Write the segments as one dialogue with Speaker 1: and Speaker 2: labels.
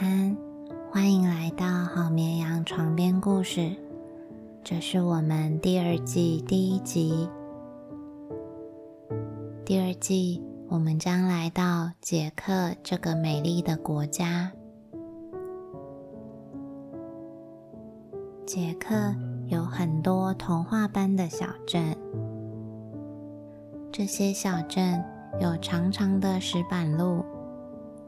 Speaker 1: 安，欢迎来到好绵羊床边故事。这是我们第二季第一集。第二季，我们将来到捷克这个美丽的国家。捷克有很多童话般的小镇，这些小镇有长长的石板路、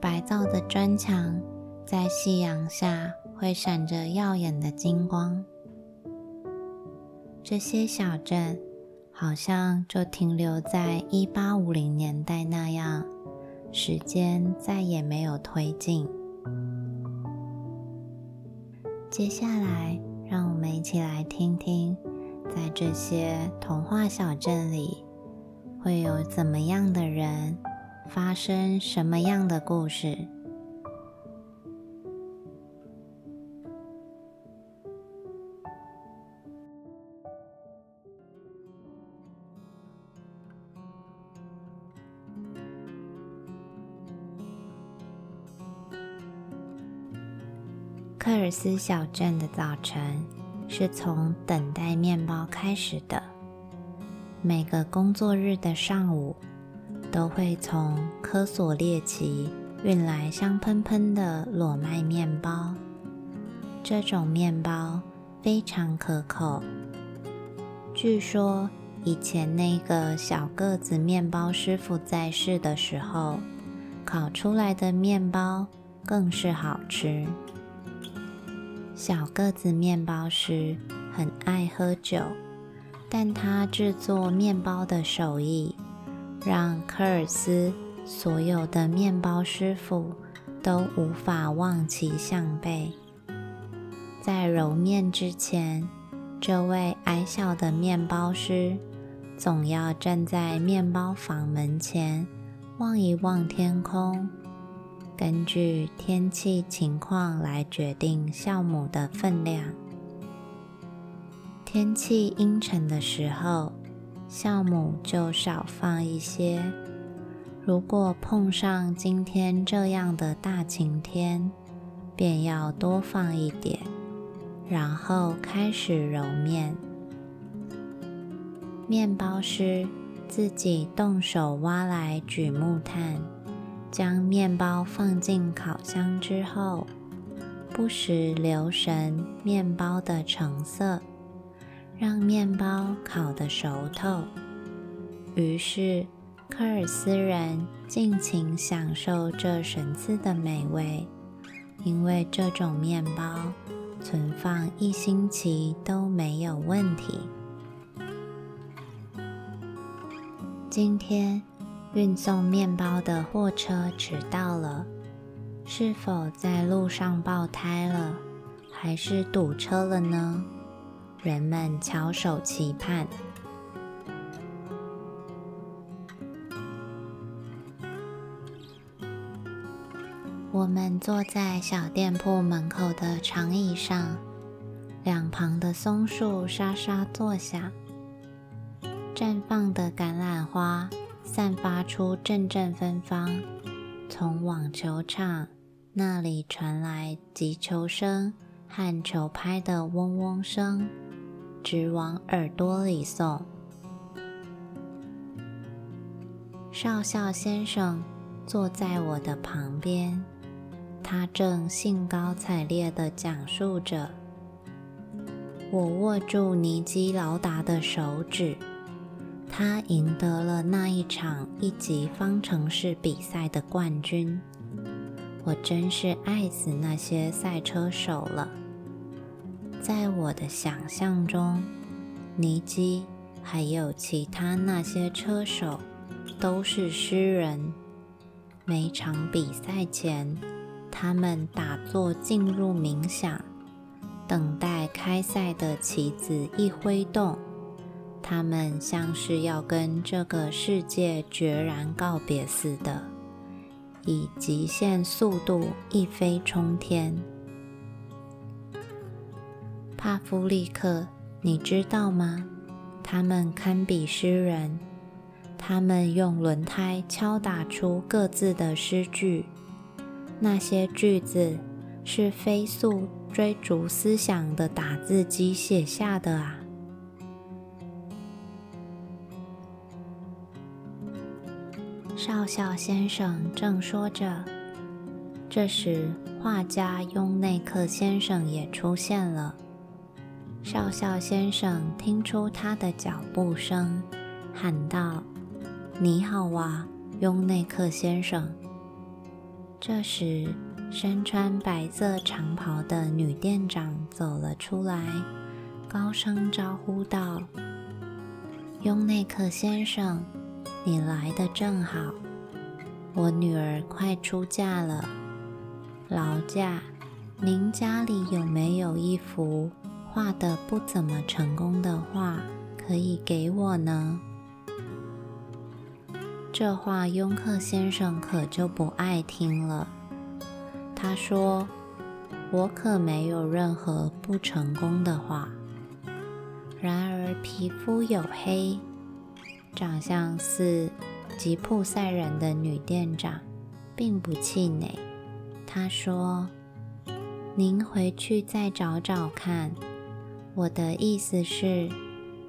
Speaker 1: 白造的砖墙，在夕阳下会闪着耀眼的金光。这些小镇好像就停留在一八五零年代那样，时间再也没有推进。接下来。让我们一起来听听，在这些童话小镇里，会有怎么样的人，发生什么样的故事。科尔斯小镇的早晨是从等待面包开始的。每个工作日的上午，都会从科索列奇运来香喷喷的裸麦面包。这种面包非常可口。据说以前那个小个子面包师傅在世的时候，烤出来的面包更是好吃。小个子面包师很爱喝酒，但他制作面包的手艺让科尔斯所有的面包师傅都无法望其项背。在揉面之前，这位矮小的面包师总要站在面包房门前望一望天空。根据天气情况来决定酵母的分量。天气阴沉的时候，酵母就少放一些；如果碰上今天这样的大晴天，便要多放一点。然后开始揉面。面包师自己动手挖来榉木炭。将面包放进烤箱之后，不时留神面包的成色，让面包烤得熟透。于是，科尔斯人尽情享受这神赐的美味，因为这种面包存放一星期都没有问题。今天。运送面包的货车迟到了，是否在路上爆胎了，还是堵车了呢？人们翘首期盼。我们坐在小店铺门口的长椅上，两旁的松树沙沙作响，绽放的橄榄花。散发出阵阵芬芳，从网球场那里传来击球声和球拍的嗡嗡声，直往耳朵里送。少校先生坐在我的旁边，他正兴高采烈地讲述着。我握住尼基劳达的手指。他赢得了那一场一级方程式比赛的冠军。我真是爱死那些赛车手了。在我的想象中，尼基还有其他那些车手都是诗人。每场比赛前，他们打坐进入冥想，等待开赛的旗子一挥动。他们像是要跟这个世界决然告别似的，以极限速度一飞冲天。帕夫利克，你知道吗？他们堪比诗人，他们用轮胎敲打出各自的诗句，那些句子是飞速追逐思想的打字机写下的啊！少校先生正说着，这时画家雍内克先生也出现了。少校先生听出他的脚步声，喊道：“你好啊，雍内克先生。”这时，身穿白色长袍的女店长走了出来，高声招呼道：“雍内克先生，你来的正好，我女儿快出嫁了，劳驾，您家里有没有一幅？”画的不怎么成功的画，可以给我呢？这话雍克先生可就不爱听了。他说：“我可没有任何不成功的画。然而皮肤黝黑、长相似吉普赛人的女店长并不气馁。她说：‘您回去再找找看。’”我的意思是，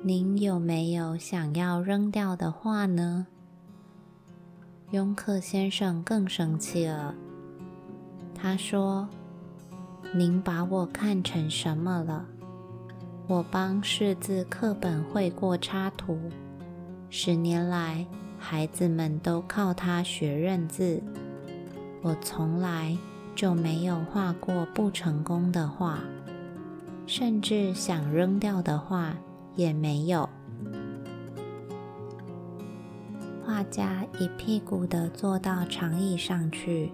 Speaker 1: 您有没有想要扔掉的画呢？雍克先生更生气了。他说：“您把我看成什么了？我帮识字课本绘过插图，十年来孩子们都靠它学认字。我从来就没有画过不成功的画。”甚至想扔掉的画也没有。画家一屁股的坐到长椅上去，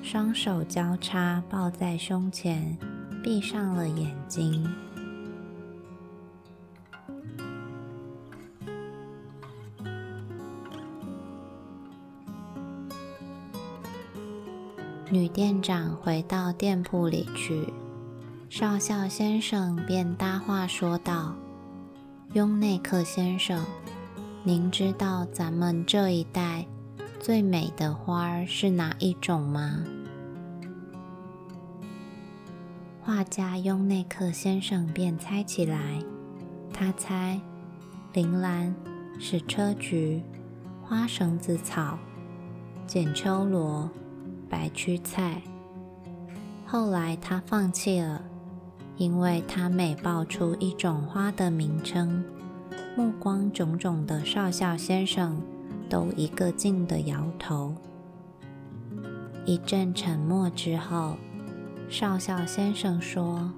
Speaker 1: 双手交叉抱在胸前，闭上了眼睛。女店长回到店铺里去。少校先生便搭话说道：“雍内克先生，您知道咱们这一带最美的花儿是哪一种吗？”画家雍内克先生便猜起来，他猜铃兰、矢车菊、花绳子草、剪秋罗、白屈菜。后来他放弃了。因为他每报出一种花的名称，目光炯炯的少校先生都一个劲的摇头。一阵沉默之后，少校先生说：“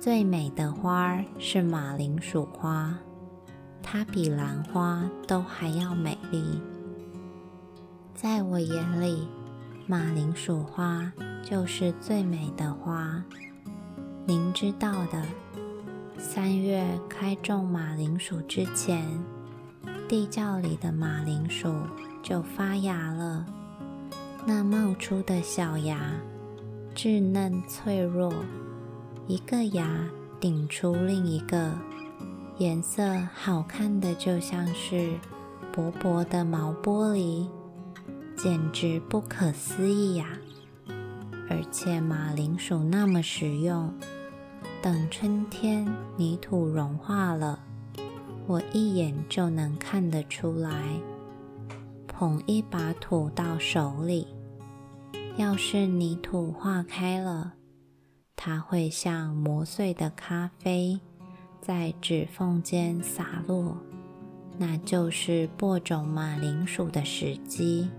Speaker 1: 最美的花是马铃薯花，它比兰花都还要美丽。在我眼里，马铃薯花就是最美的花。”您知道的，三月开种马铃薯之前，地窖里的马铃薯就发芽了。那冒出的小芽稚嫩脆弱，一个芽顶出另一个，颜色好看的就像是薄薄的毛玻璃，简直不可思议呀！而且马铃薯那么实用。等春天泥土融化了，我一眼就能看得出来。捧一把土到手里，要是泥土化开了，它会像磨碎的咖啡在指缝间洒落，那就是播种马铃薯的时机。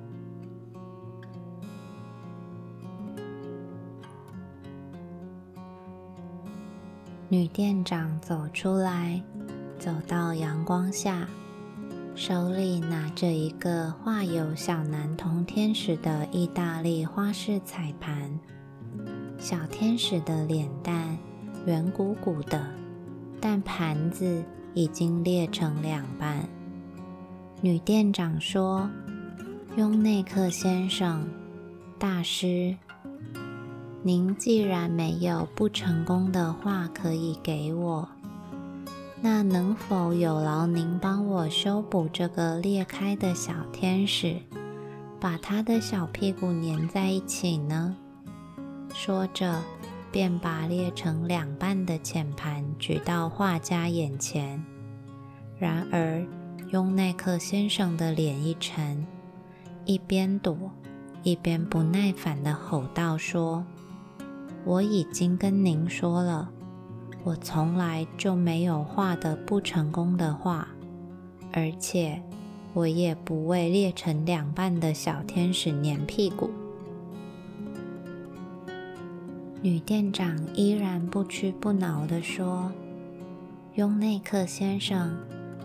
Speaker 1: 女店长走出来，走到阳光下，手里拿着一个画有小男童天使的意大利花式彩盘。小天使的脸蛋圆鼓鼓的，但盘子已经裂成两半。女店长说：“雍内克先生，大师。”您既然没有不成功的画可以给我，那能否有劳您帮我修补这个裂开的小天使，把他的小屁股粘在一起呢？”说着，便把裂成两半的浅盘举到画家眼前。然而，雍内克先生的脸一沉，一边躲，一边不耐烦地吼道：“说，我已经跟您说了。”我从来就没有画的不成功的画，而且我也不为裂成两半的小天使粘屁股。女店长依然不屈不挠地说：“雍内克先生，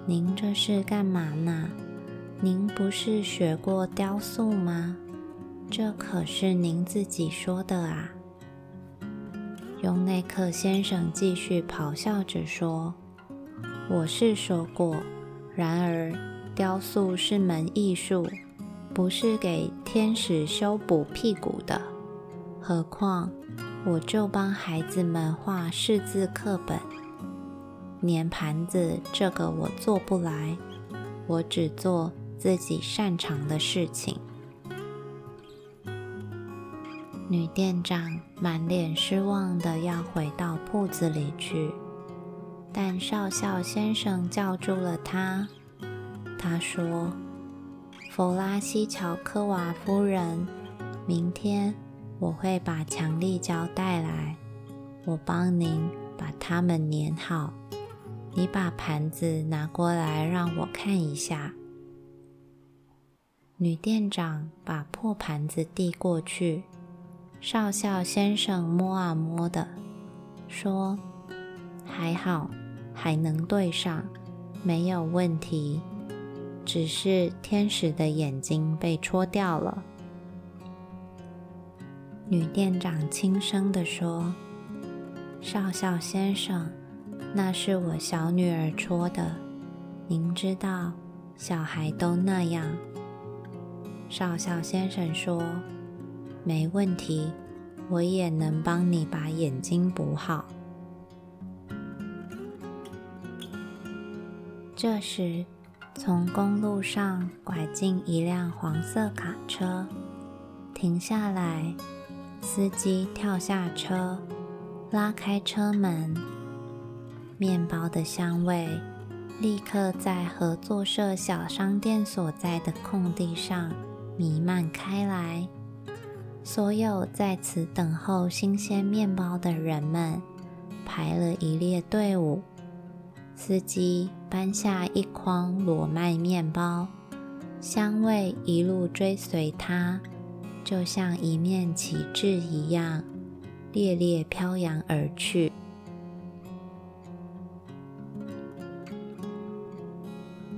Speaker 1: 您这是干嘛呢？您不是学过雕塑吗？这可是您自己说的啊。”雍内克先生继续咆哮着说：“我是说过，然而雕塑是门艺术，不是给天使修补屁股的。何况，我就帮孩子们画识字课本、粘盘子，这个我做不来。我只做自己擅长的事情。”女店长满脸失望的要回到铺子里去，但少校先生叫住了她。他说：“弗拉西乔科娃夫人，明天我会把强力胶带来，我帮您把它们粘好。你把盘子拿过来让我看一下。”女店长把破盘子递过去。少校先生摸啊摸的，说：“还好，还能对上，没有问题。只是天使的眼睛被戳掉了。”女店长轻声地说：“少校先生，那是我小女儿戳的。您知道，小孩都那样。”少校先生说。没问题，我也能帮你把眼睛补好。这时，从公路上拐进一辆黄色卡车，停下来，司机跳下车，拉开车门，面包的香味立刻在合作社小商店所在的空地上弥漫开来。所有在此等候新鲜面包的人们排了一列队伍。司机搬下一筐裸麦面包，香味一路追随他，就像一面旗帜一样，猎猎飘扬而去。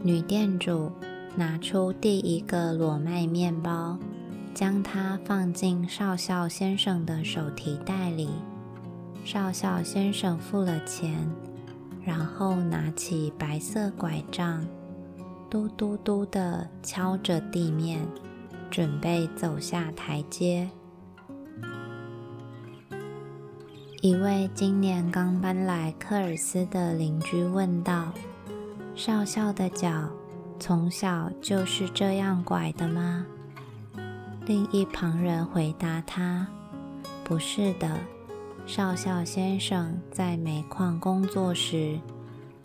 Speaker 1: 女店主拿出第一个裸麦面包。将它放进少校先生的手提袋里。少校先生付了钱，然后拿起白色拐杖，嘟嘟嘟地敲着地面，准备走下台阶。一位今年刚搬来科尔斯的邻居问道：“少校的脚从小就是这样拐的吗？”另一旁人回答他：“不是的，少校先生在煤矿工作时，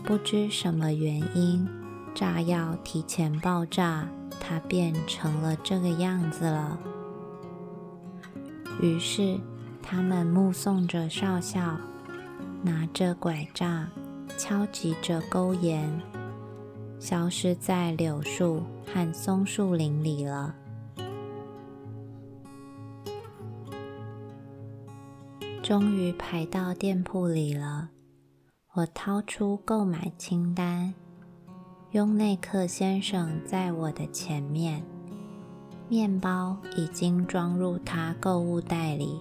Speaker 1: 不知什么原因，炸药提前爆炸，他变成了这个样子了。”于是，他们目送着少校拿着拐杖，敲击着沟沿，消失在柳树和松树林里了。终于排到店铺里了。我掏出购买清单，雍内克先生在我的前面，面包已经装入他购物袋里。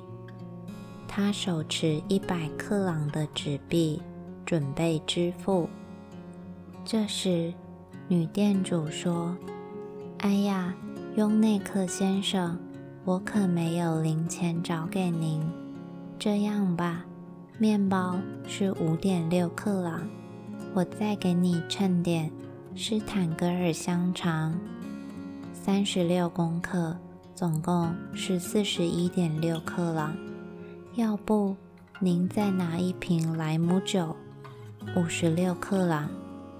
Speaker 1: 他手持一百克朗的纸币，准备支付。这时，女店主说：“哎呀，雍内克先生，我可没有零钱找给您。”这样吧，面包是五点六克朗，我再给你称点施坦格尔香肠，三十六公克，总共是四十一点六克朗。要不您再拿一瓶莱姆酒，五十六克朗，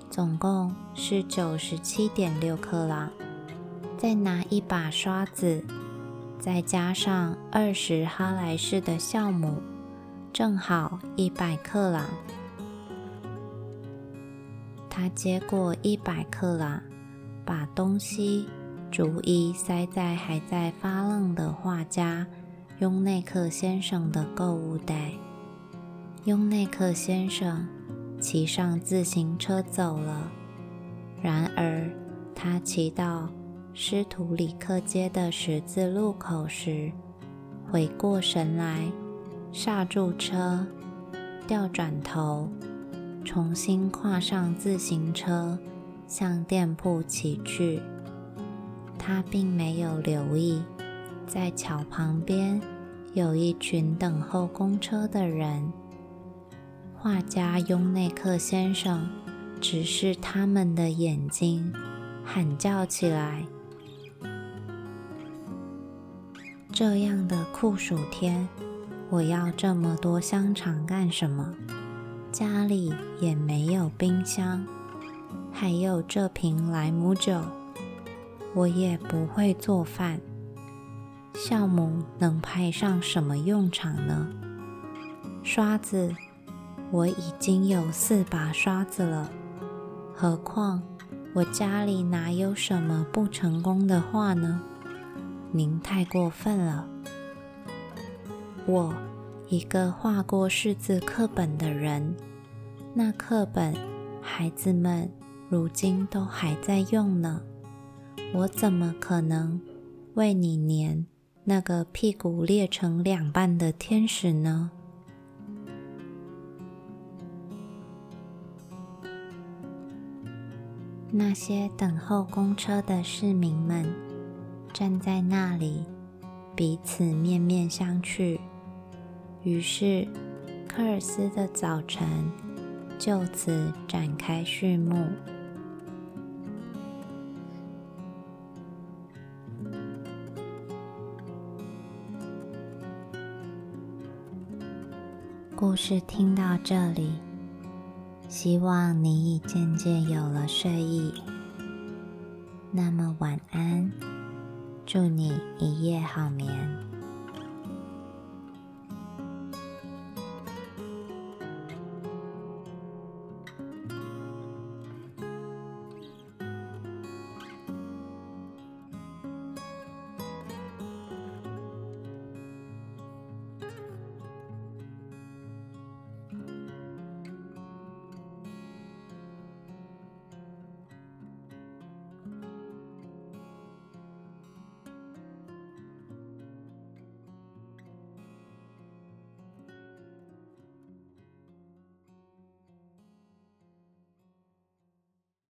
Speaker 1: 总共是九十七点六克朗。再拿一把刷子，再加上二十哈莱士的酵母，正好一百克朗。他接过一百克朗，把东西逐一塞在还在发愣的画家雍内克先生的购物袋。雍内克先生骑上自行车走了。然而，他骑到施图里克街的十字路口时，回过神来，刹住车，调转头。重新跨上自行车，向店铺骑去。他并没有留意，在桥旁边有一群等候公车的人。画家雍内克先生直视他们的眼睛，喊叫起来：“这样的酷暑天，我要这么多香肠干什么？”家里也没有冰箱，还有这瓶莱姆酒，我也不会做饭。酵母能派上什么用场呢？刷子，我已经有四把刷子了，何况我家里哪有什么不成功的画呢？您太过分了，我。一个画过识字课本的人，那课本孩子们如今都还在用呢。我怎么可能为你粘那个屁股裂成两半的天使呢？那些等候公车的市民们站在那里，彼此面面相觑。于是，科尔斯的早晨就此展开序幕。故事听到这里，希望你已渐渐有了睡意。那么晚安，祝你一夜好眠。